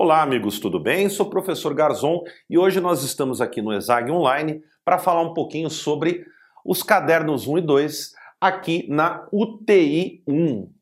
Olá, amigos, tudo bem? Sou o professor Garzon e hoje nós estamos aqui no Exag Online para falar um pouquinho sobre os cadernos 1 e 2 aqui na UTI 1.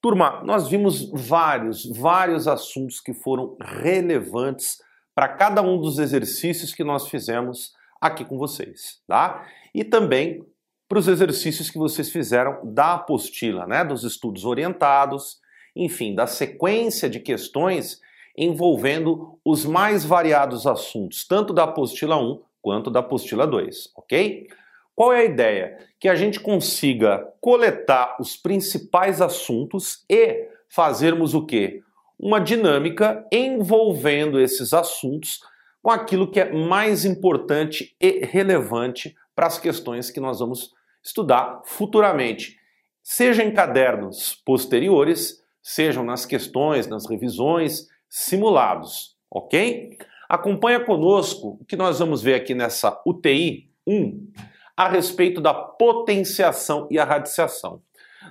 Turma, nós vimos vários, vários assuntos que foram relevantes para cada um dos exercícios que nós fizemos aqui com vocês, tá? E também para os exercícios que vocês fizeram da apostila, né, dos estudos orientados, enfim, da sequência de questões envolvendo os mais variados assuntos, tanto da apostila 1 quanto da apostila 2, ok? Qual é a ideia? Que a gente consiga coletar os principais assuntos e fazermos o quê? Uma dinâmica envolvendo esses assuntos com aquilo que é mais importante e relevante para as questões que nós vamos estudar futuramente, seja em cadernos posteriores, sejam nas questões, nas revisões, simulados, ok? Acompanha conosco o que nós vamos ver aqui nessa UTI 1 a respeito da potenciação e a radiciação.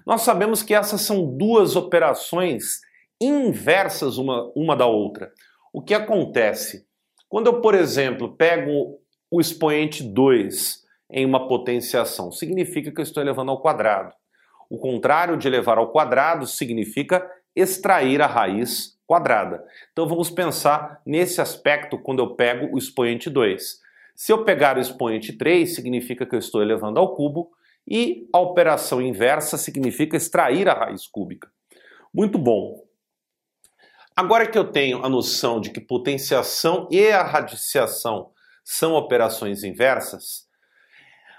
Nós sabemos que essas são duas operações inversas uma, uma da outra. O que acontece? Quando eu, por exemplo, pego o expoente 2 em uma potenciação, significa que eu estou elevando ao quadrado. O contrário de elevar ao quadrado significa extrair a raiz quadrada. Então vamos pensar nesse aspecto quando eu pego o expoente 2. Se eu pegar o expoente 3, significa que eu estou elevando ao cubo, e a operação inversa significa extrair a raiz cúbica. Muito bom. Agora que eu tenho a noção de que potenciação e a radiciação são operações inversas,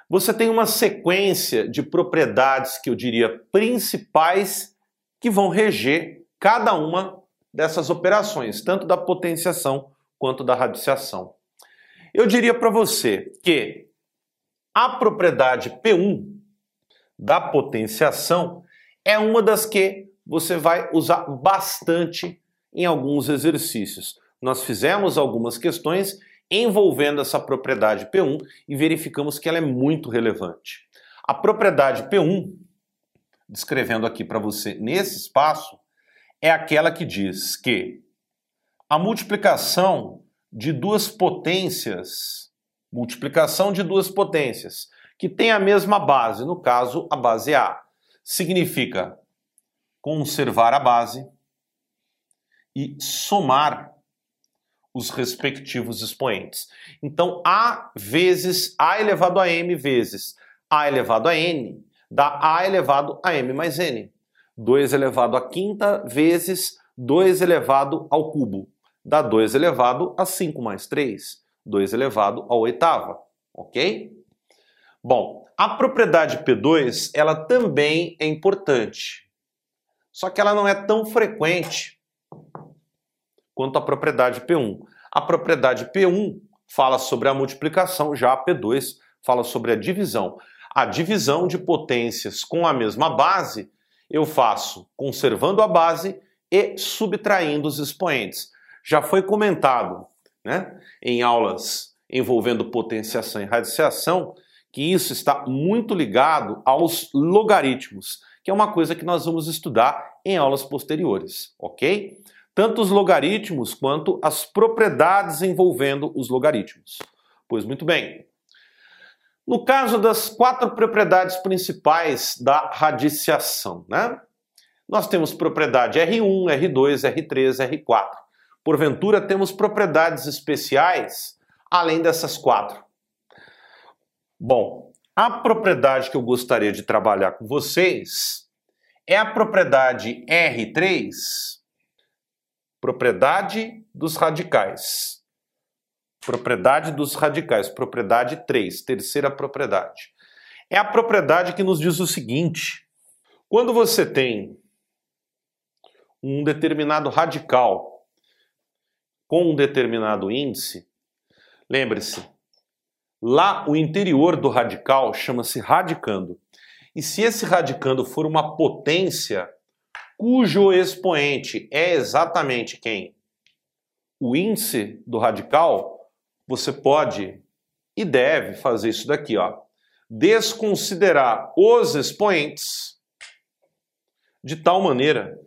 você tem uma sequência de propriedades que eu diria principais que vão reger cada uma dessas operações, tanto da potenciação quanto da radiciação. Eu diria para você que a propriedade P1 da potenciação é uma das que você vai usar bastante em alguns exercícios. Nós fizemos algumas questões envolvendo essa propriedade P1 e verificamos que ela é muito relevante. A propriedade P1, descrevendo aqui para você nesse espaço, é aquela que diz que a multiplicação de duas potências, multiplicação de duas potências, que tem a mesma base, no caso a base A, significa conservar a base e somar os respectivos expoentes. Então, A vezes A elevado a M vezes A elevado a N dá A elevado a M mais N. 2 elevado à quinta vezes 2 elevado ao cubo. Dá 2 elevado a 5 mais 3. 2 elevado à oitava. Ok? Bom, a propriedade P2 ela também é importante. Só que ela não é tão frequente quanto a propriedade P1. A propriedade P1 fala sobre a multiplicação, já a P2 fala sobre a divisão. A divisão de potências com a mesma base eu faço conservando a base e subtraindo os expoentes. Já foi comentado né, em aulas envolvendo potenciação e radiciação que isso está muito ligado aos logaritmos, que é uma coisa que nós vamos estudar em aulas posteriores, ok? Tanto os logaritmos quanto as propriedades envolvendo os logaritmos. Pois muito bem, no caso das quatro propriedades principais da radiciação, né? Nós temos propriedade R1, R2, R3, R4. Porventura, temos propriedades especiais além dessas quatro. Bom, a propriedade que eu gostaria de trabalhar com vocês é a propriedade R3, propriedade dos radicais. Propriedade dos radicais, propriedade 3, terceira propriedade. É a propriedade que nos diz o seguinte: quando você tem um determinado radical com um determinado índice, lembre-se, lá o interior do radical chama-se radicando. E se esse radicando for uma potência cujo expoente é exatamente quem? O índice do radical, você pode e deve fazer isso daqui, ó. Desconsiderar os expoentes de tal maneira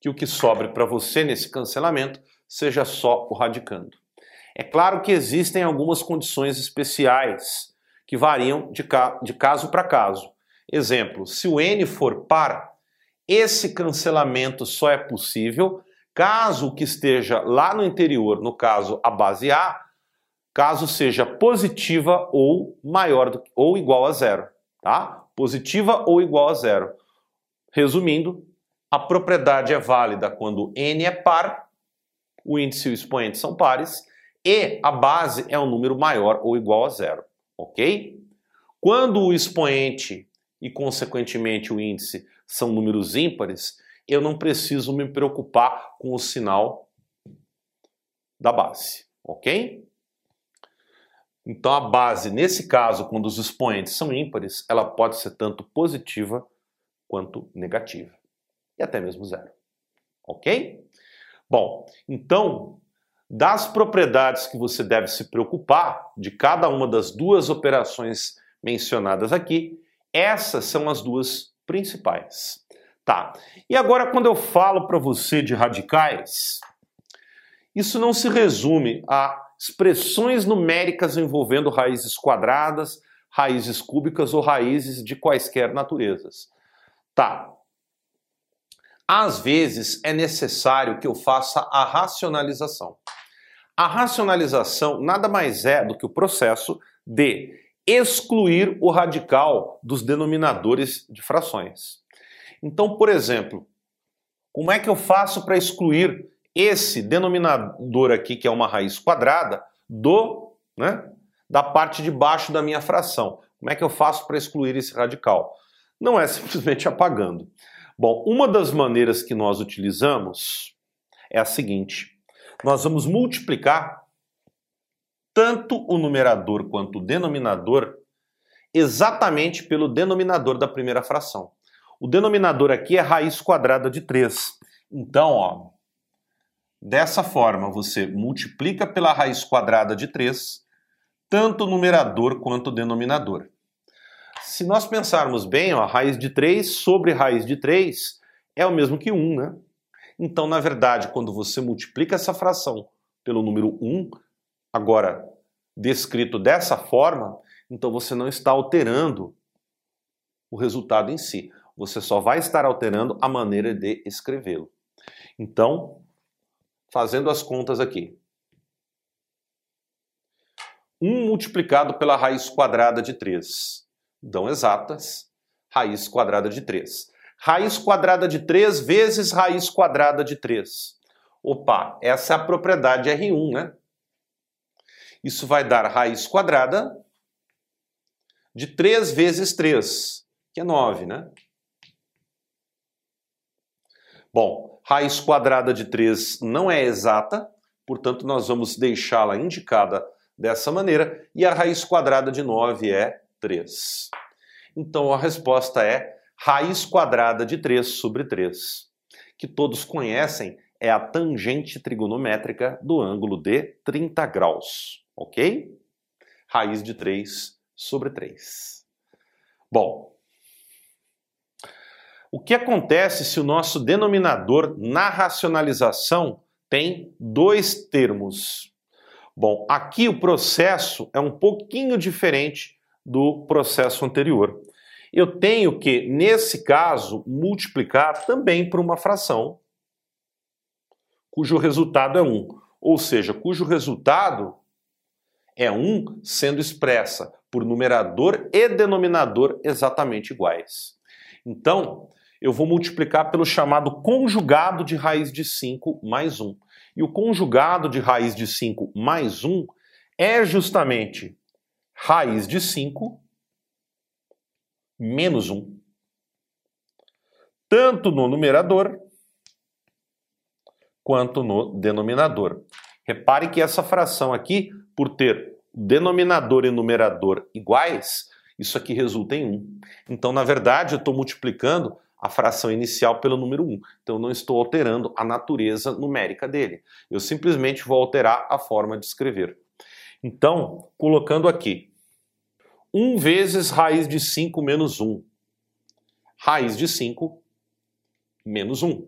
que o que sobre para você nesse cancelamento seja só o radicando. É claro que existem algumas condições especiais que variam de, ca de caso para caso. Exemplo, se o n for par, esse cancelamento só é possível caso que esteja lá no interior, no caso a base A, caso seja positiva ou maior do, ou igual a zero, tá? Positiva ou igual a zero. Resumindo, a propriedade é válida quando n é par, o índice e o expoente são pares, e a base é um número maior ou igual a zero, ok? Quando o expoente e, consequentemente, o índice são números ímpares, eu não preciso me preocupar com o sinal da base, ok? Então a base, nesse caso, quando os expoentes são ímpares, ela pode ser tanto positiva quanto negativa. E até mesmo zero. Ok? Bom, então, das propriedades que você deve se preocupar de cada uma das duas operações mencionadas aqui, essas são as duas principais. Tá. E agora, quando eu falo para você de radicais, isso não se resume a expressões numéricas envolvendo raízes quadradas, raízes cúbicas ou raízes de quaisquer naturezas. Tá. Às vezes é necessário que eu faça a racionalização. A racionalização nada mais é do que o processo de excluir o radical dos denominadores de frações. Então, por exemplo, como é que eu faço para excluir esse denominador aqui, que é uma raiz quadrada, do, né, da parte de baixo da minha fração. Como é que eu faço para excluir esse radical? Não é simplesmente apagando. Bom, uma das maneiras que nós utilizamos é a seguinte: nós vamos multiplicar tanto o numerador quanto o denominador exatamente pelo denominador da primeira fração. O denominador aqui é raiz quadrada de 3. Então, ó, Dessa forma, você multiplica pela raiz quadrada de 3, tanto o numerador quanto o denominador. Se nós pensarmos bem, ó, raiz de 3 sobre raiz de 3 é o mesmo que 1, né? Então, na verdade, quando você multiplica essa fração pelo número 1, agora descrito dessa forma, então você não está alterando o resultado em si. Você só vai estar alterando a maneira de escrevê-lo. Então, fazendo as contas aqui. 1 multiplicado pela raiz quadrada de 3. Dão exatas. Raiz quadrada de 3. Raiz quadrada de 3 vezes raiz quadrada de 3. Opa, essa é a propriedade R1, né? Isso vai dar raiz quadrada de 3 vezes 3, que é 9, né? Bom, Raiz quadrada de 3 não é exata, portanto, nós vamos deixá-la indicada dessa maneira, e a raiz quadrada de 9 é 3. Então, a resposta é raiz quadrada de 3 sobre 3, que todos conhecem é a tangente trigonométrica do ângulo de 30 graus, ok? Raiz de 3 sobre 3. Bom, o que acontece se o nosso denominador na racionalização tem dois termos? Bom, aqui o processo é um pouquinho diferente do processo anterior. Eu tenho que, nesse caso, multiplicar também por uma fração cujo resultado é 1. Ou seja, cujo resultado é 1 sendo expressa por numerador e denominador exatamente iguais. Então, eu vou multiplicar pelo chamado conjugado de raiz de 5 mais 1. E o conjugado de raiz de 5 mais 1 é justamente raiz de 5 menos 1. Tanto no numerador quanto no denominador. Repare que essa fração aqui, por ter denominador e numerador iguais, isso aqui resulta em 1. Então, na verdade, eu estou multiplicando a fração inicial pelo número 1. Então, eu não estou alterando a natureza numérica dele. Eu simplesmente vou alterar a forma de escrever. Então, colocando aqui, 1 vezes raiz de 5 menos 1. Raiz de 5 menos 1.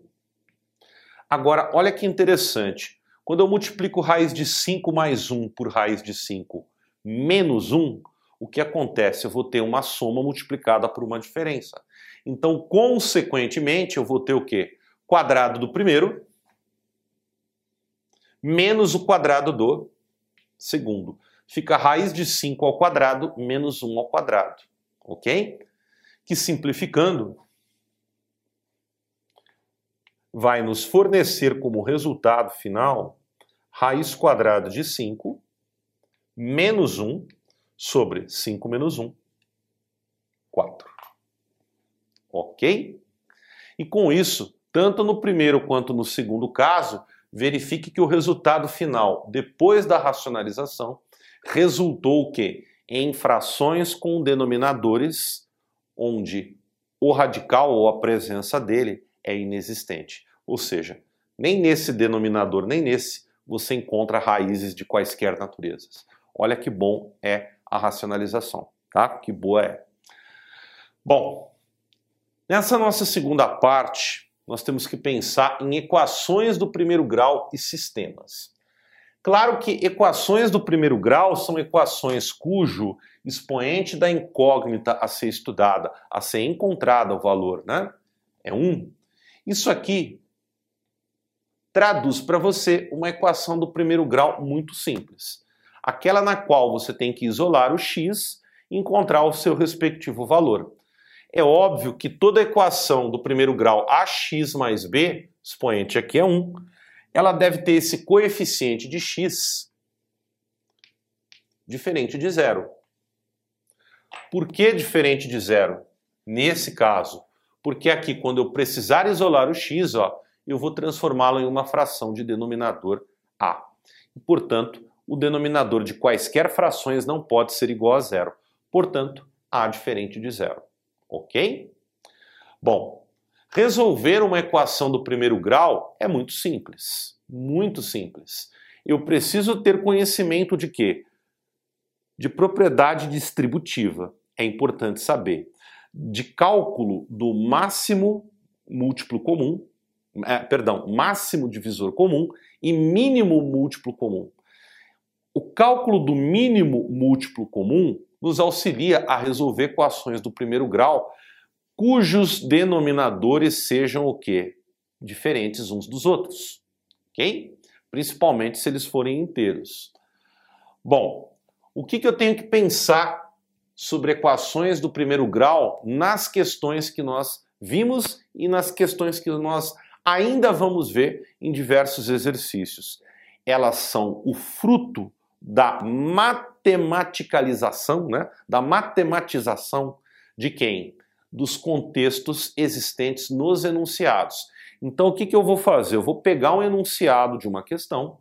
Agora, olha que interessante. Quando eu multiplico raiz de 5 mais 1 por raiz de 5 menos 1, o que acontece? Eu vou ter uma soma multiplicada por uma diferença. Então, consequentemente, eu vou ter o quê? Quadrado do primeiro menos o quadrado do segundo. Fica raiz de 5 ao quadrado menos 1 ao quadrado. Ok? Que simplificando, vai nos fornecer como resultado final raiz quadrada de 5 menos 1 sobre 5 menos 1, 4. Ok? E com isso, tanto no primeiro quanto no segundo caso, verifique que o resultado final, depois da racionalização, resultou o quê? Em frações com denominadores onde o radical ou a presença dele é inexistente. Ou seja, nem nesse denominador, nem nesse, você encontra raízes de quaisquer naturezas. Olha que bom é a racionalização, tá? Que boa é. Bom, nessa nossa segunda parte, nós temos que pensar em equações do primeiro grau e sistemas. Claro que equações do primeiro grau são equações cujo expoente da incógnita a ser estudada, a ser encontrada o valor, né? É 1. Um. Isso aqui traduz para você uma equação do primeiro grau muito simples. Aquela na qual você tem que isolar o x e encontrar o seu respectivo valor. É óbvio que toda equação do primeiro grau ax mais b, expoente aqui é 1, ela deve ter esse coeficiente de x diferente de zero. Por que diferente de zero? Nesse caso, porque aqui quando eu precisar isolar o x, ó, eu vou transformá-lo em uma fração de denominador a. E, portanto, o denominador de quaisquer frações não pode ser igual a zero. Portanto, a diferente de zero. Ok? Bom, resolver uma equação do primeiro grau é muito simples. Muito simples. Eu preciso ter conhecimento de quê? De propriedade distributiva. É importante saber. De cálculo do máximo múltiplo comum é, perdão, máximo divisor comum e mínimo múltiplo comum. O cálculo do mínimo múltiplo comum nos auxilia a resolver equações do primeiro grau cujos denominadores sejam o quê? Diferentes uns dos outros, ok? Principalmente se eles forem inteiros. Bom, o que, que eu tenho que pensar sobre equações do primeiro grau nas questões que nós vimos e nas questões que nós ainda vamos ver em diversos exercícios. Elas são o fruto da matematicalização, né? da matematização de quem? Dos contextos existentes nos enunciados. Então, o que, que eu vou fazer? Eu vou pegar um enunciado de uma questão,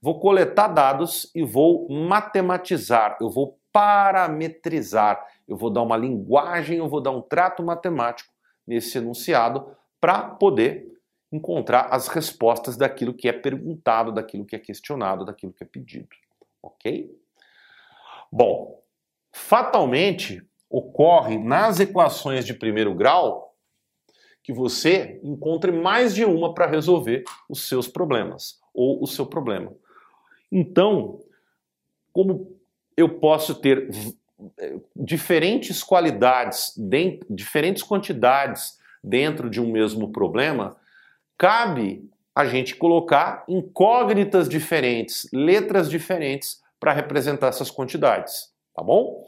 vou coletar dados e vou matematizar, eu vou parametrizar, eu vou dar uma linguagem, eu vou dar um trato matemático nesse enunciado para poder encontrar as respostas daquilo que é perguntado, daquilo que é questionado, daquilo que é pedido. Ok? Bom, fatalmente ocorre nas equações de primeiro grau que você encontre mais de uma para resolver os seus problemas ou o seu problema. Então, como eu posso ter diferentes qualidades, diferentes quantidades dentro de um mesmo problema, cabe a gente colocar incógnitas diferentes, letras diferentes para representar essas quantidades, tá bom?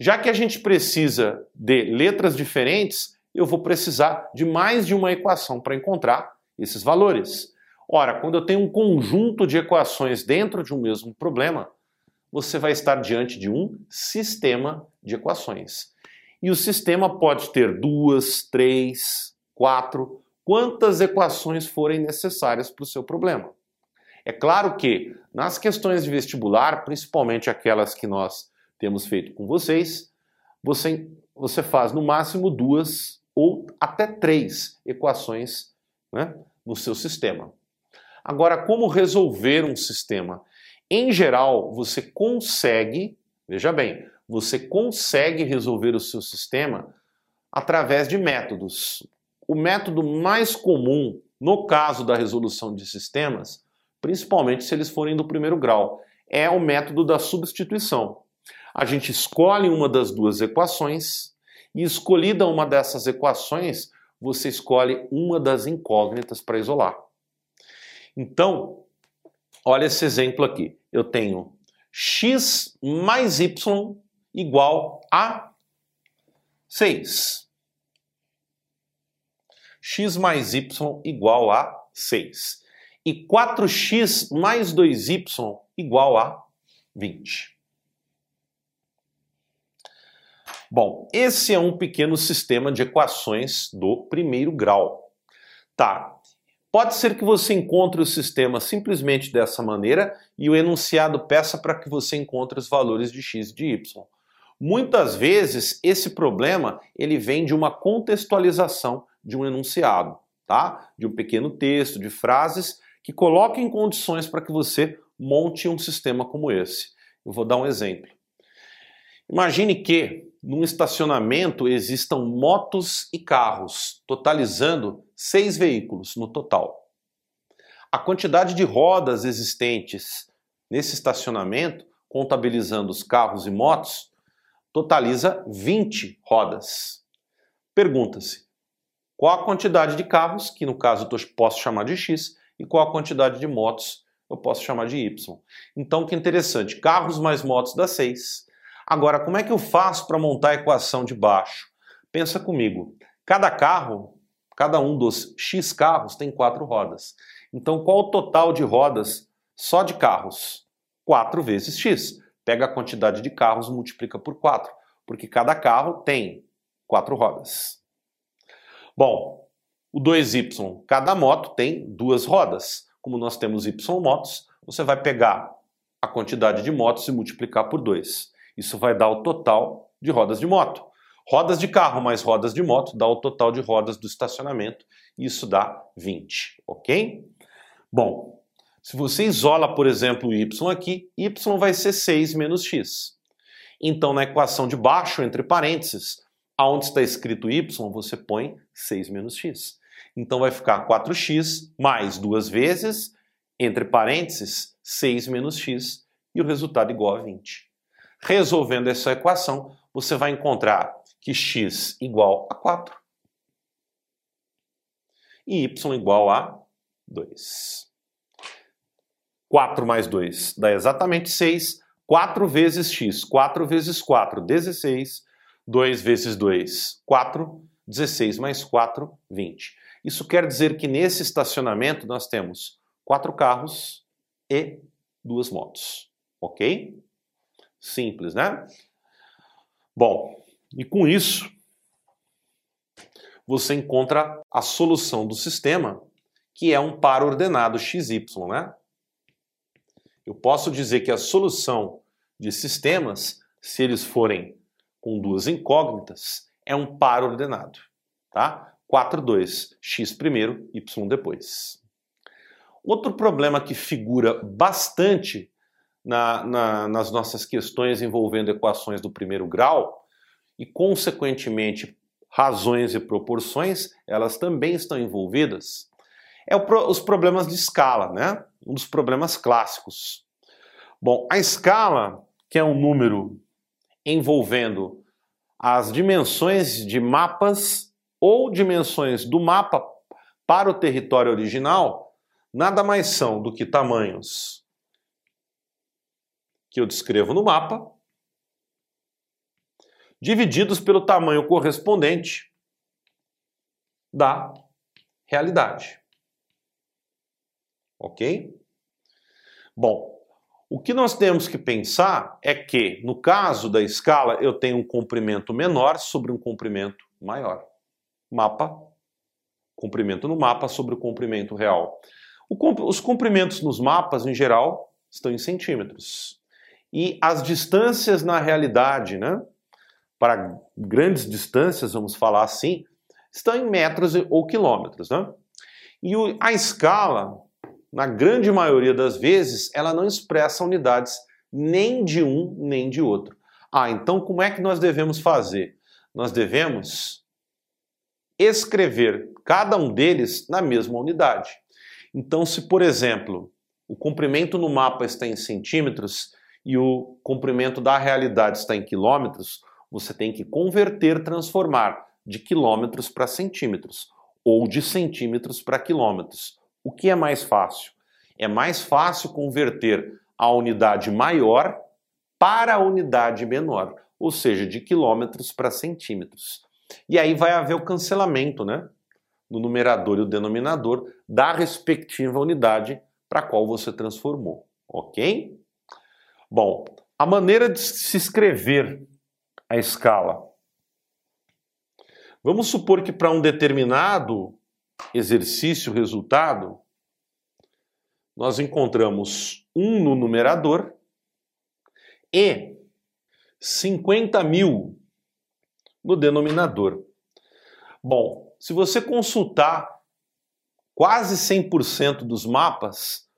Já que a gente precisa de letras diferentes, eu vou precisar de mais de uma equação para encontrar esses valores. Ora, quando eu tenho um conjunto de equações dentro de um mesmo problema, você vai estar diante de um sistema de equações. E o sistema pode ter duas, três, quatro quantas equações forem necessárias para o seu problema. É claro que nas questões de vestibular, principalmente aquelas que nós temos feito com vocês, você, você faz no máximo duas ou até três equações né, no seu sistema. Agora, como resolver um sistema? Em geral, você consegue, veja bem, você consegue resolver o seu sistema através de métodos. O método mais comum no caso da resolução de sistemas, principalmente se eles forem do primeiro grau, é o método da substituição. A gente escolhe uma das duas equações e, escolhida uma dessas equações, você escolhe uma das incógnitas para isolar. Então, olha esse exemplo aqui. Eu tenho x mais y igual a 6. x mais y igual a 6. E 4x mais 2y igual a 20. Bom, esse é um pequeno sistema de equações do primeiro grau. Tá. Pode ser que você encontre o sistema simplesmente dessa maneira e o enunciado peça para que você encontre os valores de x e de y. Muitas vezes esse problema ele vem de uma contextualização de um enunciado, tá? De um pequeno texto, de frases que coloquem em condições para que você monte um sistema como esse. Eu vou dar um exemplo. Imagine que num estacionamento existam motos e carros, totalizando seis veículos no total. A quantidade de rodas existentes nesse estacionamento, contabilizando os carros e motos, totaliza 20 rodas. Pergunta-se: qual a quantidade de carros, que no caso eu posso chamar de X, e qual a quantidade de motos, eu posso chamar de Y. Então, que interessante, carros mais motos dá 6. Agora, como é que eu faço para montar a equação de baixo? Pensa comigo, cada carro, cada um dos X carros tem quatro rodas. Então, qual o total de rodas só de carros? 4 vezes X. Pega a quantidade de carros multiplica por 4, porque cada carro tem quatro rodas. Bom, o 2Y, cada moto tem duas rodas. Como nós temos Y motos, você vai pegar a quantidade de motos e multiplicar por 2. Isso vai dar o total de rodas de moto. Rodas de carro mais rodas de moto dá o total de rodas do estacionamento. Isso dá 20, ok? Bom, se você isola, por exemplo, o y aqui, y vai ser 6 menos x. Então, na equação de baixo, entre parênteses, aonde está escrito y, você põe 6 menos x. Então, vai ficar 4x mais duas vezes, entre parênteses, 6 menos x, e o resultado igual a 20. Resolvendo essa equação, você vai encontrar que x igual a 4 e y igual a 2. 4 mais 2 dá exatamente 6. 4 vezes x, 4 vezes 4, 16. 2 vezes 2, 4. 16 mais 4, 20. Isso quer dizer que nesse estacionamento nós temos quatro carros e duas motos. Ok? Simples, né? Bom, e com isso, você encontra a solução do sistema, que é um par ordenado XY, né? Eu posso dizer que a solução de sistemas, se eles forem com duas incógnitas, é um par ordenado, tá? 4, 2, x primeiro, y depois. Outro problema que figura bastante na, na, nas nossas questões envolvendo equações do primeiro grau e, consequentemente, razões e proporções, elas também estão envolvidas, é o, os problemas de escala, né? Um dos problemas clássicos. Bom, a escala, que é um número envolvendo as dimensões de mapas ou dimensões do mapa para o território original, nada mais são do que tamanhos que eu descrevo no mapa, divididos pelo tamanho correspondente da realidade. Ok? Bom, o que nós temos que pensar é que, no caso da escala, eu tenho um comprimento menor sobre um comprimento maior. Mapa, comprimento no mapa sobre o comprimento real. O, os comprimentos nos mapas, em geral, estão em centímetros e as distâncias na realidade, né, para grandes distâncias, vamos falar assim, estão em metros ou quilômetros. Né? E o, a escala, na grande maioria das vezes, ela não expressa unidades nem de um nem de outro. Ah, então como é que nós devemos fazer? Nós devemos escrever cada um deles na mesma unidade. Então, se por exemplo, o comprimento no mapa está em centímetros e o comprimento da realidade está em quilômetros, você tem que converter, transformar de quilômetros para centímetros ou de centímetros para quilômetros. O que é mais fácil? É mais fácil converter a unidade maior para a unidade menor, ou seja, de quilômetros para centímetros. E aí vai haver o cancelamento, né? No numerador e o denominador da respectiva unidade para qual você transformou, ok? Bom, a maneira de se escrever a escala. Vamos supor que para um determinado exercício, resultado, nós encontramos 1 no numerador e 50 mil no denominador. Bom, se você consultar quase 100% dos mapas,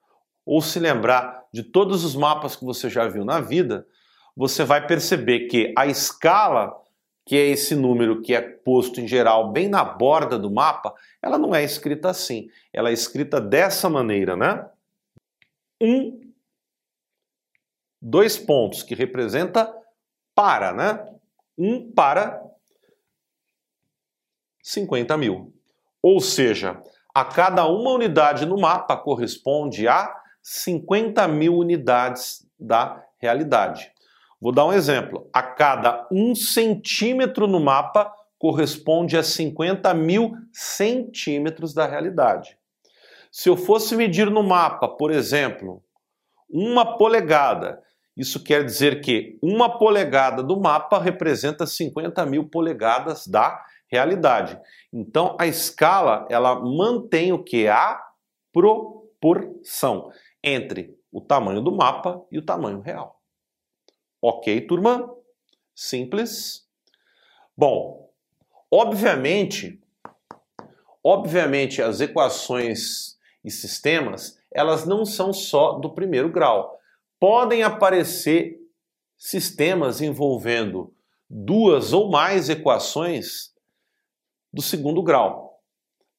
ou se lembrar de todos os mapas que você já viu na vida, você vai perceber que a escala, que é esse número que é posto em geral bem na borda do mapa, ela não é escrita assim. Ela é escrita dessa maneira, né? Um, dois pontos, que representa para, né? Um para 50 mil. Ou seja, a cada uma unidade no mapa corresponde a 50 mil unidades da realidade. Vou dar um exemplo. A cada um centímetro no mapa corresponde a 50 mil centímetros da realidade. Se eu fosse medir no mapa, por exemplo, uma polegada, isso quer dizer que uma polegada do mapa representa 50 mil polegadas da realidade. Então a escala ela mantém o que? A proporção entre o tamanho do mapa e o tamanho real. Ok, turma? Simples. Bom, obviamente, obviamente as equações e sistemas, elas não são só do primeiro grau. Podem aparecer sistemas envolvendo duas ou mais equações do segundo grau.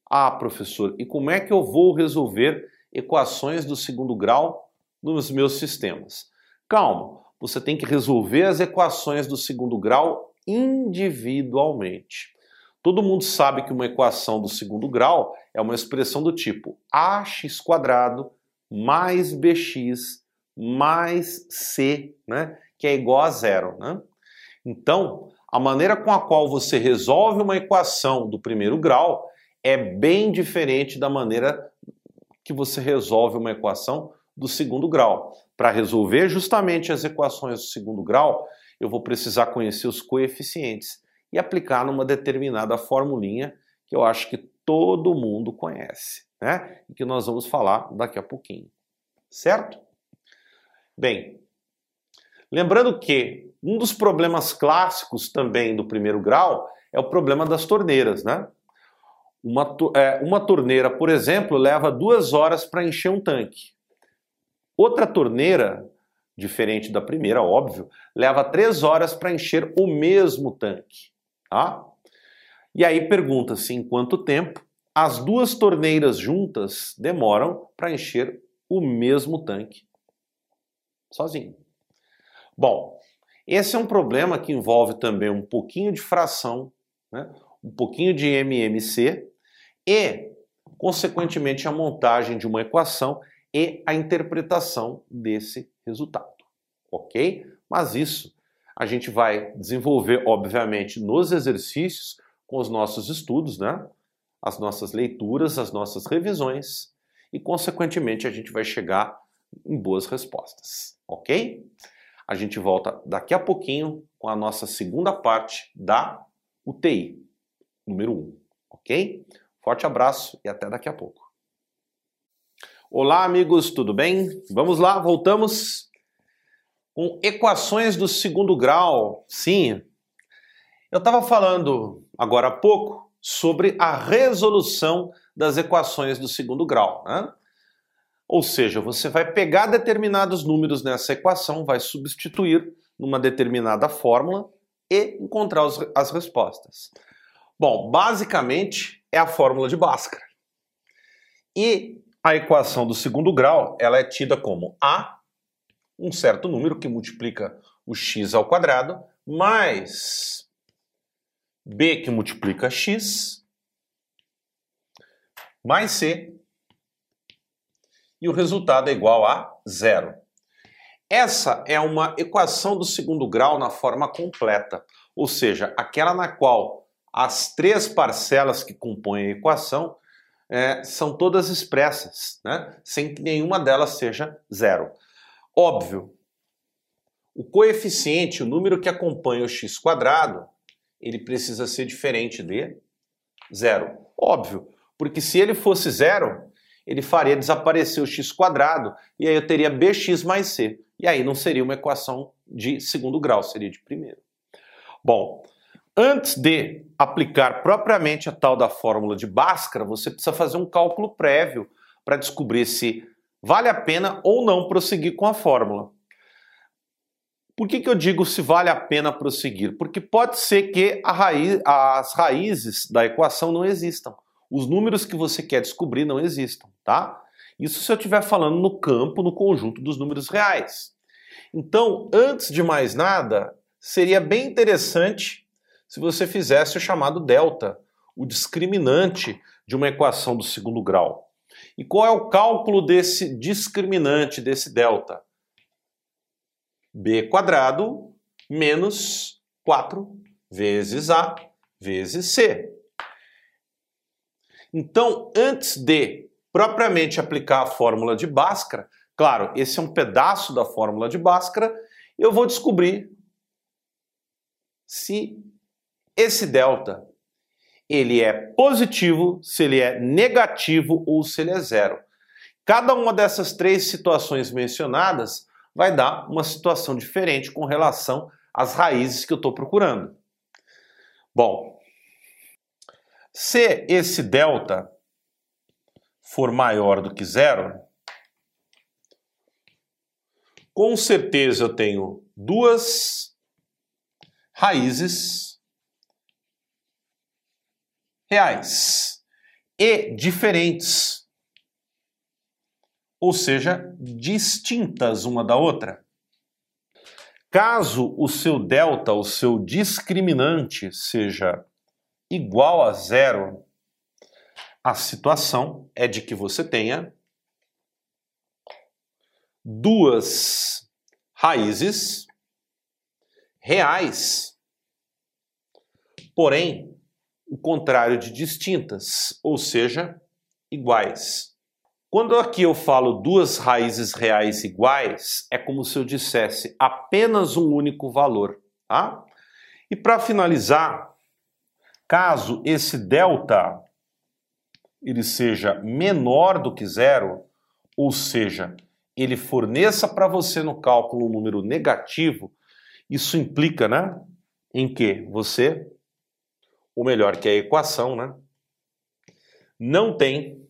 Ah, professor, e como é que eu vou resolver equações do segundo grau nos meus sistemas? Calma, você tem que resolver as equações do segundo grau individualmente. Todo mundo sabe que uma equação do segundo grau é uma expressão do tipo ax quadrado mais bx mais c, né, que é igual a zero. Né? Então, a maneira com a qual você resolve uma equação do primeiro grau é bem diferente da maneira que você resolve uma equação do segundo grau. Para resolver justamente as equações do segundo grau, eu vou precisar conhecer os coeficientes e aplicar numa determinada formulinha que eu acho que todo mundo conhece, né? E que nós vamos falar daqui a pouquinho. Certo? Bem, lembrando que um dos problemas clássicos também do primeiro grau é o problema das torneiras, né? Uma, é, uma torneira, por exemplo, leva duas horas para encher um tanque. Outra torneira, diferente da primeira, óbvio, leva três horas para encher o mesmo tanque. Tá? E aí pergunta-se em quanto tempo as duas torneiras juntas demoram para encher o mesmo tanque sozinho. Bom, esse é um problema que envolve também um pouquinho de fração, né? um pouquinho de MMC e, consequentemente, a montagem de uma equação e a interpretação desse resultado, ok? Mas isso a gente vai desenvolver, obviamente, nos exercícios, com os nossos estudos, né? As nossas leituras, as nossas revisões e, consequentemente, a gente vai chegar em boas respostas, ok? A gente volta daqui a pouquinho com a nossa segunda parte da UTI, número 1, ok? Forte abraço e até daqui a pouco. Olá, amigos, tudo bem? Vamos lá, voltamos com equações do segundo grau. Sim, eu estava falando agora há pouco sobre a resolução das equações do segundo grau. Né? Ou seja, você vai pegar determinados números nessa equação, vai substituir numa determinada fórmula e encontrar as respostas. Bom, basicamente, é a fórmula de Bhaskara. E a equação do segundo grau, ela é tida como A, um certo número que multiplica o x ao quadrado, mais B que multiplica x, mais C, e o resultado é igual a zero. Essa é uma equação do segundo grau na forma completa, ou seja, aquela na qual as três parcelas que compõem a equação é, são todas expressas, né? sem que nenhuma delas seja zero. Óbvio, o coeficiente, o número que acompanha o x quadrado, ele precisa ser diferente de zero. Óbvio, porque se ele fosse zero, ele faria desaparecer o x quadrado e aí eu teria bx mais c. E aí não seria uma equação de segundo grau, seria de primeiro. Bom, antes de aplicar propriamente a tal da fórmula de Bhaskara, você precisa fazer um cálculo prévio para descobrir se vale a pena ou não prosseguir com a fórmula. Por que, que eu digo se vale a pena prosseguir? Porque pode ser que raiz, as raízes da equação não existam. Os números que você quer descobrir não existam, tá? Isso se eu estiver falando no campo, no conjunto dos números reais. Então, antes de mais nada, seria bem interessante se você fizesse o chamado delta, o discriminante de uma equação do segundo grau. E qual é o cálculo desse discriminante, desse delta? b quadrado menos 4 vezes a vezes c. Então, antes de propriamente aplicar a fórmula de Bhaskara, claro, esse é um pedaço da fórmula de Bhaskara, eu vou descobrir se esse delta ele é positivo, se ele é negativo ou se ele é zero. Cada uma dessas três situações mencionadas vai dar uma situação diferente com relação às raízes que eu estou procurando. Bom, se esse delta for maior do que zero, com certeza eu tenho duas raízes reais e diferentes ou seja, distintas uma da outra. Caso o seu delta, o seu discriminante, seja igual a zero, a situação é de que você tenha duas raízes reais, porém o contrário de distintas, ou seja, iguais. Quando aqui eu falo duas raízes reais iguais, é como se eu dissesse apenas um único valor, tá? E para finalizar, caso esse delta ele seja menor do que zero, ou seja, ele forneça para você no cálculo um número negativo, isso implica, né, em que você, ou melhor, que a equação, né, não tem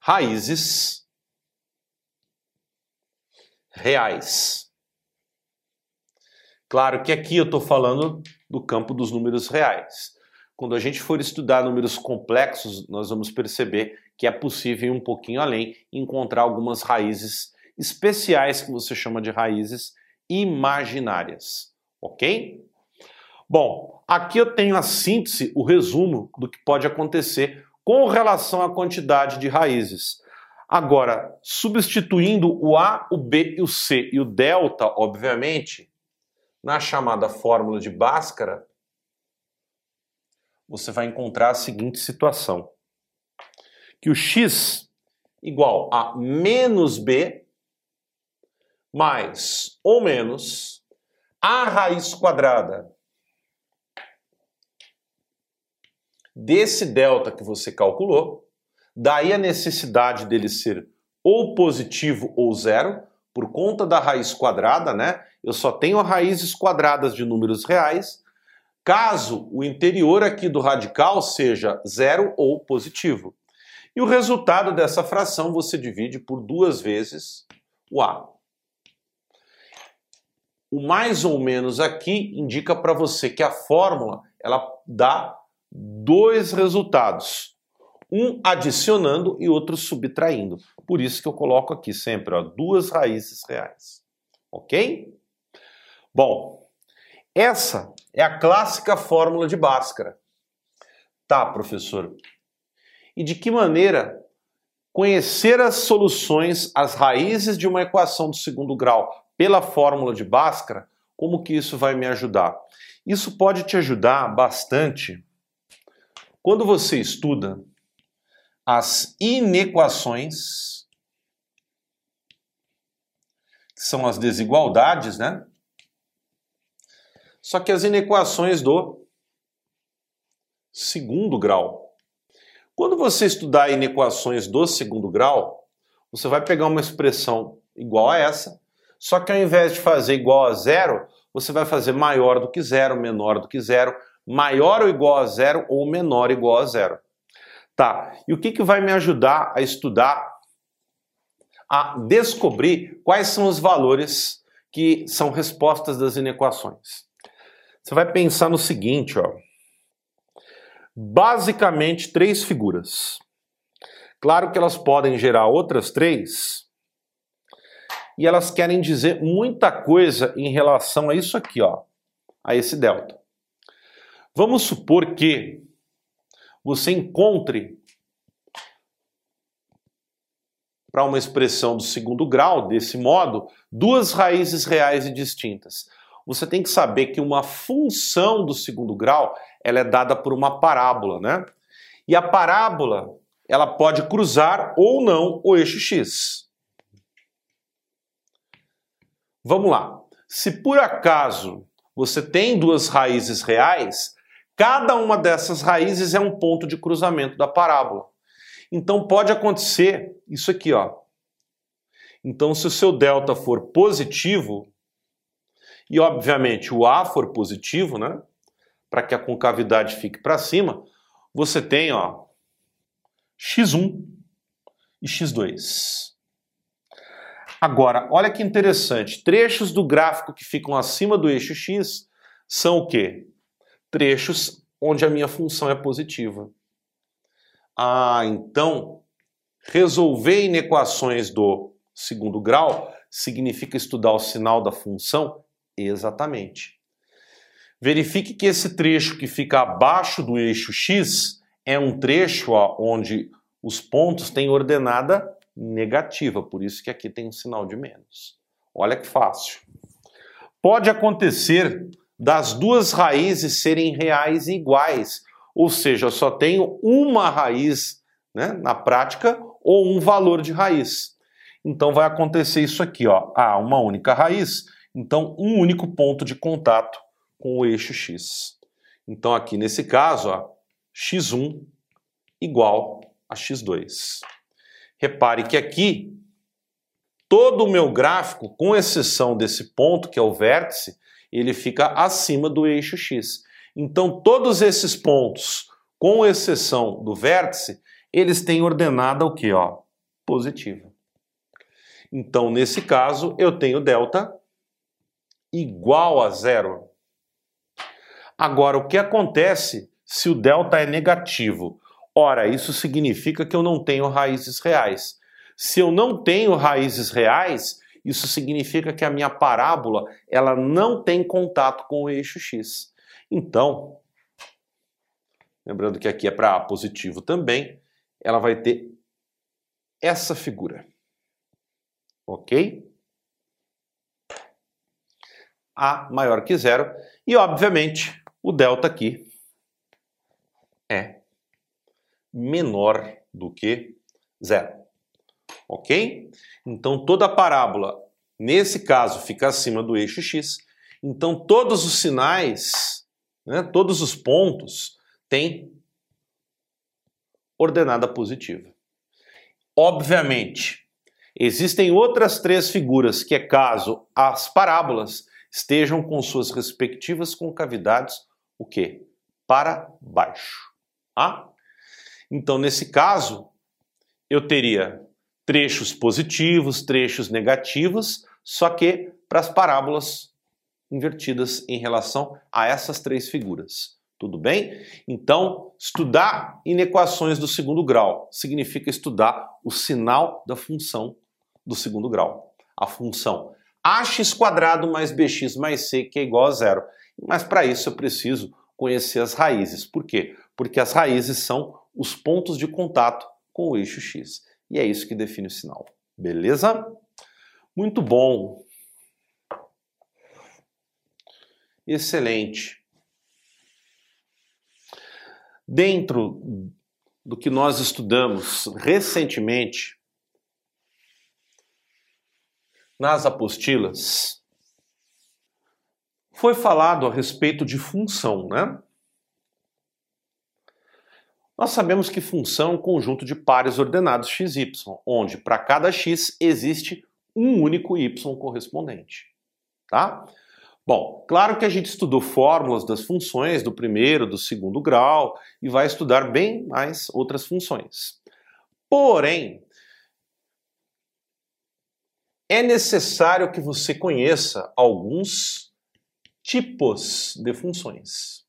raízes reais. Claro que aqui eu estou falando do campo dos números reais. Quando a gente for estudar números complexos, nós vamos perceber que é possível ir um pouquinho além e encontrar algumas raízes especiais que você chama de raízes imaginárias, ok? Bom, aqui eu tenho a síntese, o resumo do que pode acontecer com relação à quantidade de raízes. Agora, substituindo o A, o B e o C e o delta, obviamente, na chamada fórmula de Bhaskara, você vai encontrar a seguinte situação: que o x igual a menos b mais ou menos a raiz quadrada desse delta que você calculou, daí a necessidade dele ser ou positivo ou zero, por conta da raiz quadrada, né? Eu só tenho raízes quadradas de números reais, caso o interior aqui do radical seja zero ou positivo. E o resultado dessa fração você divide por duas vezes o A. O mais ou menos aqui indica para você que a fórmula ela dá dois resultados, um adicionando e outro subtraindo. Por isso que eu coloco aqui sempre ó, duas raízes reais. Ok? Bom, essa é a clássica fórmula de Bhaskara. Tá, professor. E de que maneira conhecer as soluções, as raízes de uma equação do segundo grau pela fórmula de Bhaskara, como que isso vai me ajudar? Isso pode te ajudar bastante quando você estuda as inequações, que são as desigualdades, né? Só que as inequações do segundo grau. Quando você estudar inequações do segundo grau, você vai pegar uma expressão igual a essa, só que ao invés de fazer igual a zero, você vai fazer maior do que zero, menor do que zero, maior ou igual a zero ou menor ou igual a zero. Tá, e o que, que vai me ajudar a estudar, a descobrir quais são os valores que são respostas das inequações? Você vai pensar no seguinte, ó. Basicamente, três figuras. Claro que elas podem gerar outras três, e elas querem dizer muita coisa em relação a isso aqui, ó, a esse delta. Vamos supor que você encontre para uma expressão do segundo grau, desse modo, duas raízes reais e distintas. Você tem que saber que uma função do segundo grau ela é dada por uma parábola, né? E a parábola ela pode cruzar ou não o eixo x. Vamos lá. Se por acaso você tem duas raízes reais, cada uma dessas raízes é um ponto de cruzamento da parábola. Então pode acontecer isso aqui, ó. Então se o seu delta for positivo, e obviamente o A for positivo, né? Para que a concavidade fique para cima, você tem, ó, x1 e x2. Agora, olha que interessante, trechos do gráfico que ficam acima do eixo x são o quê? Trechos onde a minha função é positiva. Ah, então, resolver inequações do segundo grau significa estudar o sinal da função? Exatamente. Verifique que esse trecho que fica abaixo do eixo x é um trecho ó, onde os pontos têm ordenada negativa, por isso que aqui tem um sinal de menos. Olha que fácil. Pode acontecer das duas raízes serem reais e iguais, ou seja, só tenho uma raiz né, na prática ou um valor de raiz. Então vai acontecer isso aqui, ó. Ah, uma única raiz, então um único ponto de contato com o eixo x. Então aqui nesse caso, ó, x1 igual a x2. Repare que aqui, todo o meu gráfico, com exceção desse ponto, que é o vértice, ele fica acima do eixo x. Então, todos esses pontos, com exceção do vértice, eles têm ordenada o que? Ó, positiva. Então, nesse caso, eu tenho delta igual a zero. Agora, o que acontece se o delta é negativo? Ora, isso significa que eu não tenho raízes reais. Se eu não tenho raízes reais, isso significa que a minha parábola ela não tem contato com o eixo x. Então, lembrando que aqui é para positivo também, ela vai ter essa figura. Ok? A maior que zero. E, obviamente, o delta aqui é menor do que zero. Ok? Então toda a parábola, nesse caso, fica acima do eixo x. Então todos os sinais, né, todos os pontos têm ordenada positiva. Obviamente, existem outras três figuras que é caso as parábolas estejam com suas respectivas concavidades o quê? Para baixo. Ah? Então, nesse caso, eu teria trechos positivos, trechos negativos, só que para as parábolas invertidas em relação a essas três figuras. Tudo bem? Então, estudar inequações do segundo grau significa estudar o sinal da função do segundo grau. A função ax quadrado mais bx mais c que é igual a zero. Mas para isso eu preciso conhecer as raízes. Por quê? Porque as raízes são os pontos de contato com o eixo x. E é isso que define o sinal. Beleza? Muito bom. Excelente. Dentro do que nós estudamos recentemente nas apostilas, foi falado a respeito de função, né? Nós sabemos que função é um conjunto de pares ordenados x, y, onde para cada x existe um único y correspondente, tá? Bom, claro que a gente estudou fórmulas das funções do primeiro, do segundo grau e vai estudar bem mais outras funções. Porém, é necessário que você conheça alguns tipos de funções.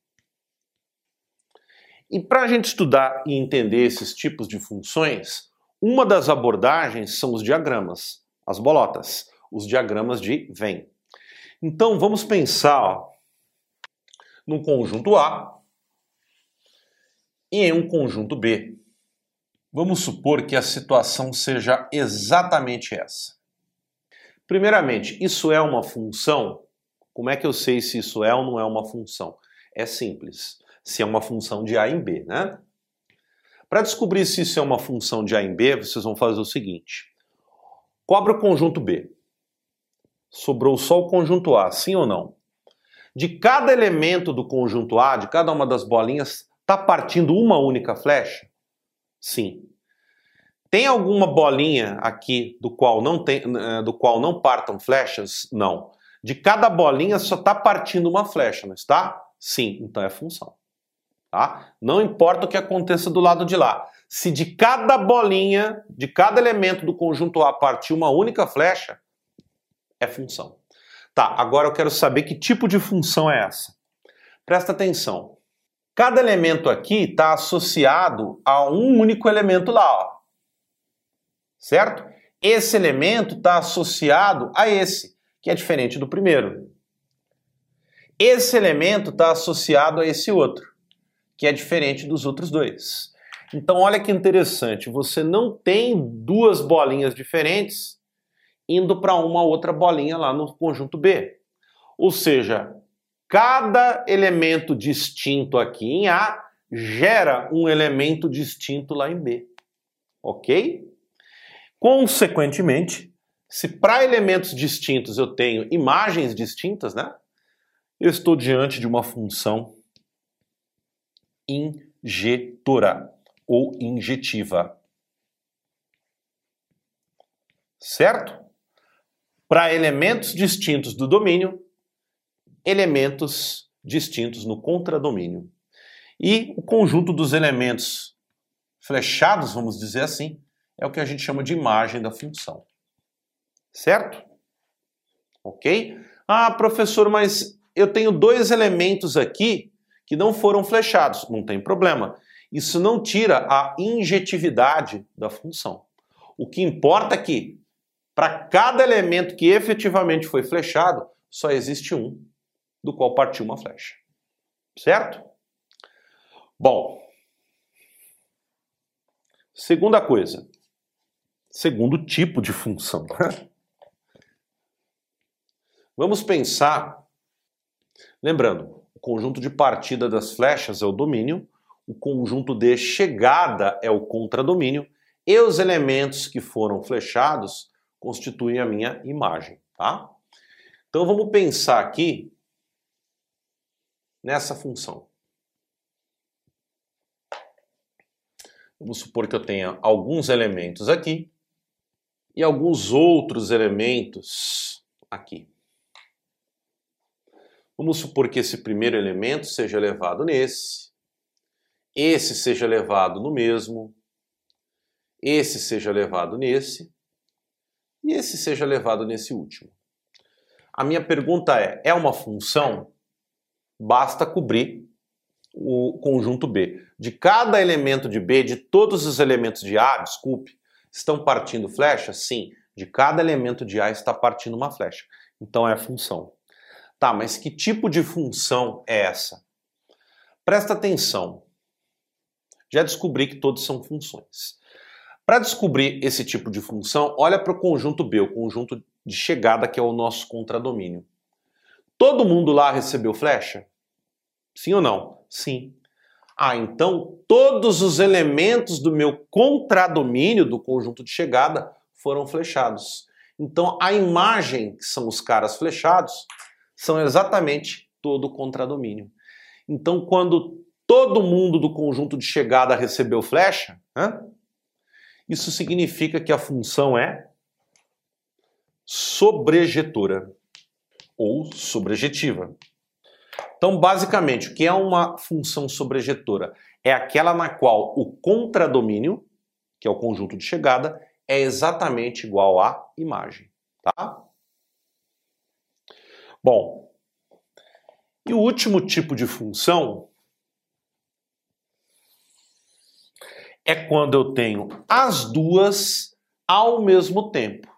E para a gente estudar e entender esses tipos de funções, uma das abordagens são os diagramas, as bolotas, os diagramas de Venn. Então vamos pensar ó, num conjunto A e em um conjunto B. Vamos supor que a situação seja exatamente essa. Primeiramente, isso é uma função? Como é que eu sei se isso é ou não é uma função? É simples. Se é uma função de A em B, né? Para descobrir se isso é uma função de A em B, vocês vão fazer o seguinte. Cobre o conjunto B sobrou só o conjunto A, sim ou não? De cada elemento do conjunto A, de cada uma das bolinhas, está partindo uma única flecha? Sim. Tem alguma bolinha aqui do qual não tem, eh, do qual não partam flechas? Não. De cada bolinha só está partindo uma flecha, não está? Sim, então é função. Tá? Não importa o que aconteça do lado de lá. Se de cada bolinha, de cada elemento do conjunto A partir uma única flecha, é função. Tá, agora eu quero saber que tipo de função é essa. Presta atenção. Cada elemento aqui está associado a um único elemento lá, ó. Certo? Esse elemento está associado a esse, que é diferente do primeiro. Esse elemento está associado a esse outro, que é diferente dos outros dois. Então, olha que interessante, você não tem duas bolinhas diferentes indo para uma outra bolinha lá no conjunto B. Ou seja, cada elemento distinto aqui em A gera um elemento distinto lá em B. Ok? Consequentemente, se para elementos distintos eu tenho imagens distintas, né? Eu estou diante de uma função injetora ou injetiva. Certo? para elementos distintos do domínio, elementos distintos no contradomínio. E o conjunto dos elementos flechados, vamos dizer assim, é o que a gente chama de imagem da função. Certo? Ok? Ah, professor, mas eu tenho dois elementos aqui que não foram flechados. Não tem problema. Isso não tira a injetividade da função. O que importa é que para cada elemento que efetivamente foi flechado, só existe um, do qual partiu uma flecha. Certo? Bom, segunda coisa, segundo tipo de função. Vamos pensar, lembrando, o conjunto de partida das flechas é o domínio, o conjunto de chegada é o contradomínio, e os elementos que foram flechados constituem a minha imagem, tá? Então vamos pensar aqui nessa função. Vamos supor que eu tenha alguns elementos aqui e alguns outros elementos aqui. Vamos supor que esse primeiro elemento seja levado nesse, esse seja levado no mesmo, esse seja levado nesse e esse seja levado nesse último. A minha pergunta é: é uma função? Basta cobrir o conjunto B. De cada elemento de B, de todos os elementos de A, desculpe, estão partindo flechas? Sim, de cada elemento de A está partindo uma flecha. Então é a função. Tá, mas que tipo de função é essa? Presta atenção. Já descobri que todos são funções. Para descobrir esse tipo de função, olha para o conjunto B, o conjunto de chegada que é o nosso contradomínio. Todo mundo lá recebeu flecha? Sim ou não? Sim. Ah, então todos os elementos do meu contradomínio do conjunto de chegada foram flechados. Então a imagem, que são os caras flechados, são exatamente todo o contradomínio. Então quando todo mundo do conjunto de chegada recebeu flecha, isso significa que a função é sobrejetora ou sobrejetiva. Então, basicamente, o que é uma função sobrejetora? É aquela na qual o contradomínio, que é o conjunto de chegada, é exatamente igual à imagem, tá? Bom, e o último tipo de função é quando eu tenho as duas ao mesmo tempo.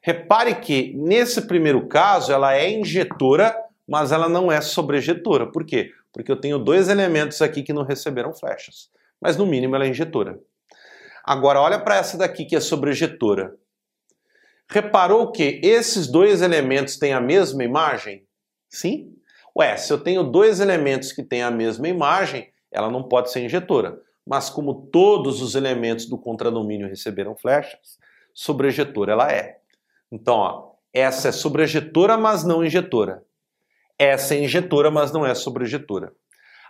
Repare que nesse primeiro caso ela é injetora mas ela não é sobrejetora. Por quê? Porque eu tenho dois elementos aqui que não receberam flechas. Mas no mínimo ela é injetora. Agora olha para essa daqui que é sobrejetora. Reparou que esses dois elementos têm a mesma imagem? Sim? Ué, se eu tenho dois elementos que têm a mesma imagem, ela não pode ser injetora. Mas como todos os elementos do contradomínio receberam flechas, sobrejetora ela é. Então, ó, essa é sobrejetora, mas não injetora essa é injetora, mas não é sobrejetora.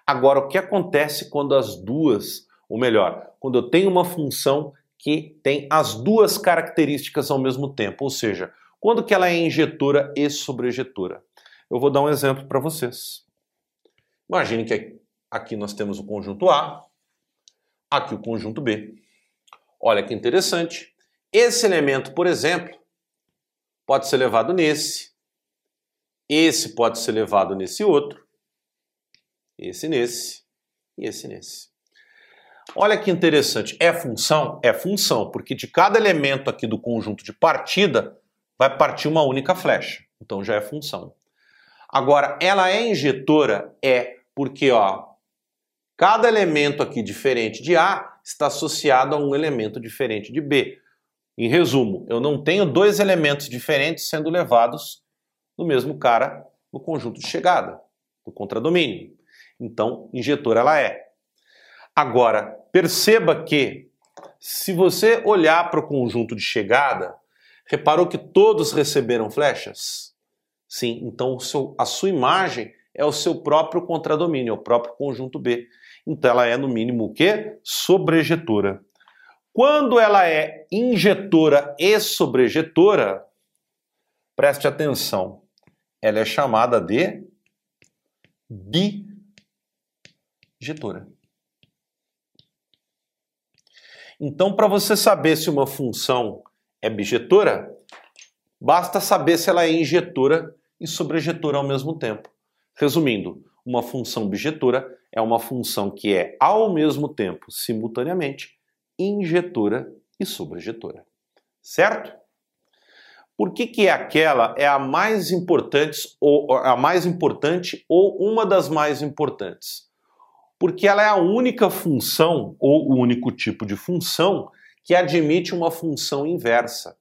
Agora, o que acontece quando as duas, ou melhor, quando eu tenho uma função que tem as duas características ao mesmo tempo, ou seja, quando que ela é injetora e sobrejetora? Eu vou dar um exemplo para vocês. Imagine que aqui nós temos o conjunto A, aqui o conjunto B. Olha que interessante. Esse elemento, por exemplo, pode ser levado nesse, esse pode ser levado nesse outro, esse nesse e esse nesse. Olha que interessante, é função? É função, porque de cada elemento aqui do conjunto de partida vai partir uma única flecha, então já é função. Agora, ela é injetora? É, porque ó, cada elemento aqui diferente de A está associado a um elemento diferente de B. Em resumo, eu não tenho dois elementos diferentes sendo levados no mesmo cara no conjunto de chegada, no contradomínio. Então, injetor ela é. Agora, perceba que se você olhar para o conjunto de chegada, reparou que todos receberam flechas? Sim, então seu, a sua imagem é o seu próprio contradomínio, é o próprio conjunto B. Então ela é no mínimo o quê? Sobrejetora. Quando ela é injetora e sobrejetora, preste atenção ela é chamada de bijetora. Então, para você saber se uma função é bijetora, basta saber se ela é injetora e sobrejetora ao mesmo tempo. Resumindo, uma função bijetora é uma função que é ao mesmo tempo, simultaneamente, injetora e sobrejetora. Certo? Por que, que aquela é a mais importante ou a mais importante ou uma das mais importantes? Porque ela é a única função ou o único tipo de função que admite uma função inversa.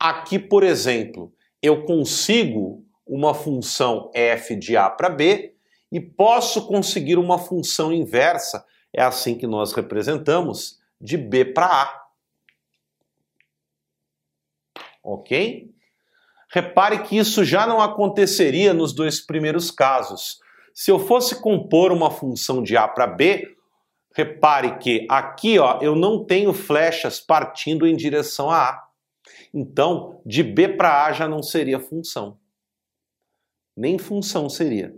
Aqui, por exemplo, eu consigo uma função f de a para b e posso conseguir uma função inversa, é assim que nós representamos, de b para a ok? Repare que isso já não aconteceria nos dois primeiros casos. Se eu fosse compor uma função de A para B, repare que aqui ó, eu não tenho flechas partindo em direção a A. Então, de B para A já não seria função. Nem função seria.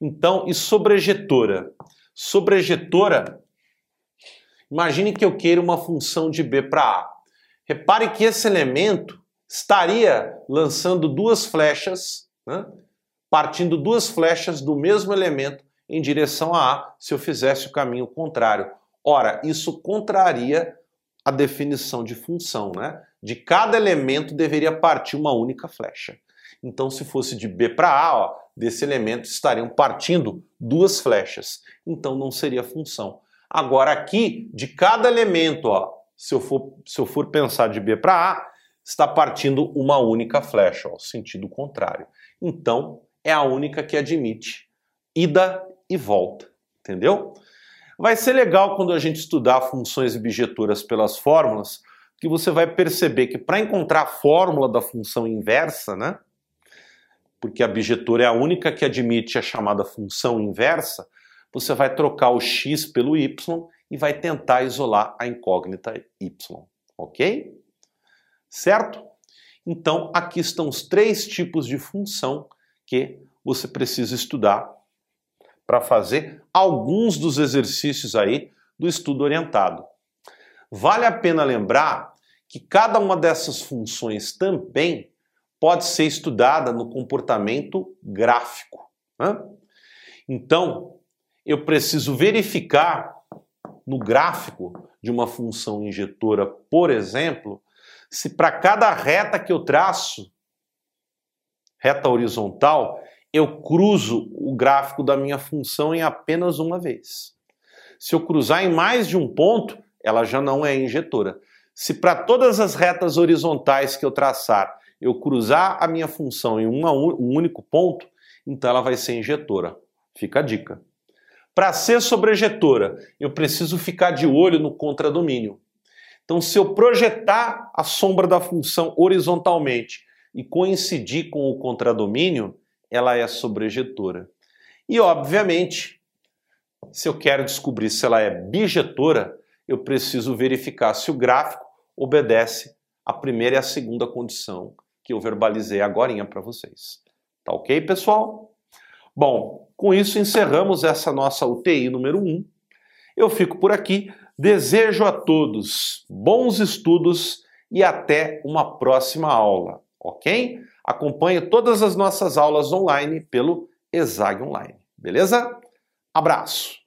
Então, e sobrejetora? Sobrejetora, imagine que eu queira uma função de B para A. Repare que esse elemento estaria lançando duas flechas, né, partindo duas flechas do mesmo elemento em direção a A se eu fizesse o caminho contrário. Ora, isso contraria a definição de função, né? De cada elemento deveria partir uma única flecha. Então, se fosse de B para A, ó, desse elemento estariam partindo duas flechas. Então, não seria função. Agora, aqui, de cada elemento, ó, se, eu for, se eu for pensar de B para A, está partindo uma única flecha, ó, sentido contrário. Então, é a única que admite ida e volta, entendeu? Vai ser legal quando a gente estudar funções e bijeturas pelas fórmulas, que você vai perceber que para encontrar a fórmula da função inversa, né? Porque a bijetura é a única que admite a chamada função inversa, você vai trocar o x pelo y e vai tentar isolar a incógnita y, ok? Certo? Então, aqui estão os três tipos de função que você precisa estudar para fazer alguns dos exercícios aí do estudo orientado. Vale a pena lembrar que cada uma dessas funções também pode ser estudada no comportamento gráfico. Né? Então, eu preciso verificar no gráfico de uma função injetora, por exemplo, se para cada reta que eu traço, reta horizontal, eu cruzo o gráfico da minha função em apenas uma vez. Se eu cruzar em mais de um ponto, ela já não é injetora. Se para todas as retas horizontais que eu traçar, eu cruzar a minha função em uma, um único ponto, então ela vai ser injetora. Fica a dica. Para ser sobrejetora, eu preciso ficar de olho no contradomínio. Então, se eu projetar a sombra da função horizontalmente e coincidir com o contradomínio, ela é sobrejetora. E, obviamente, se eu quero descobrir se ela é bijetora, eu preciso verificar se o gráfico obedece à primeira e à segunda condição que eu verbalizei agora para vocês. Tá ok, pessoal? Bom, com isso encerramos essa nossa UTI número 1. Eu fico por aqui. Desejo a todos bons estudos e até uma próxima aula, ok? Acompanhe todas as nossas aulas online pelo ESAG Online, beleza? Abraço!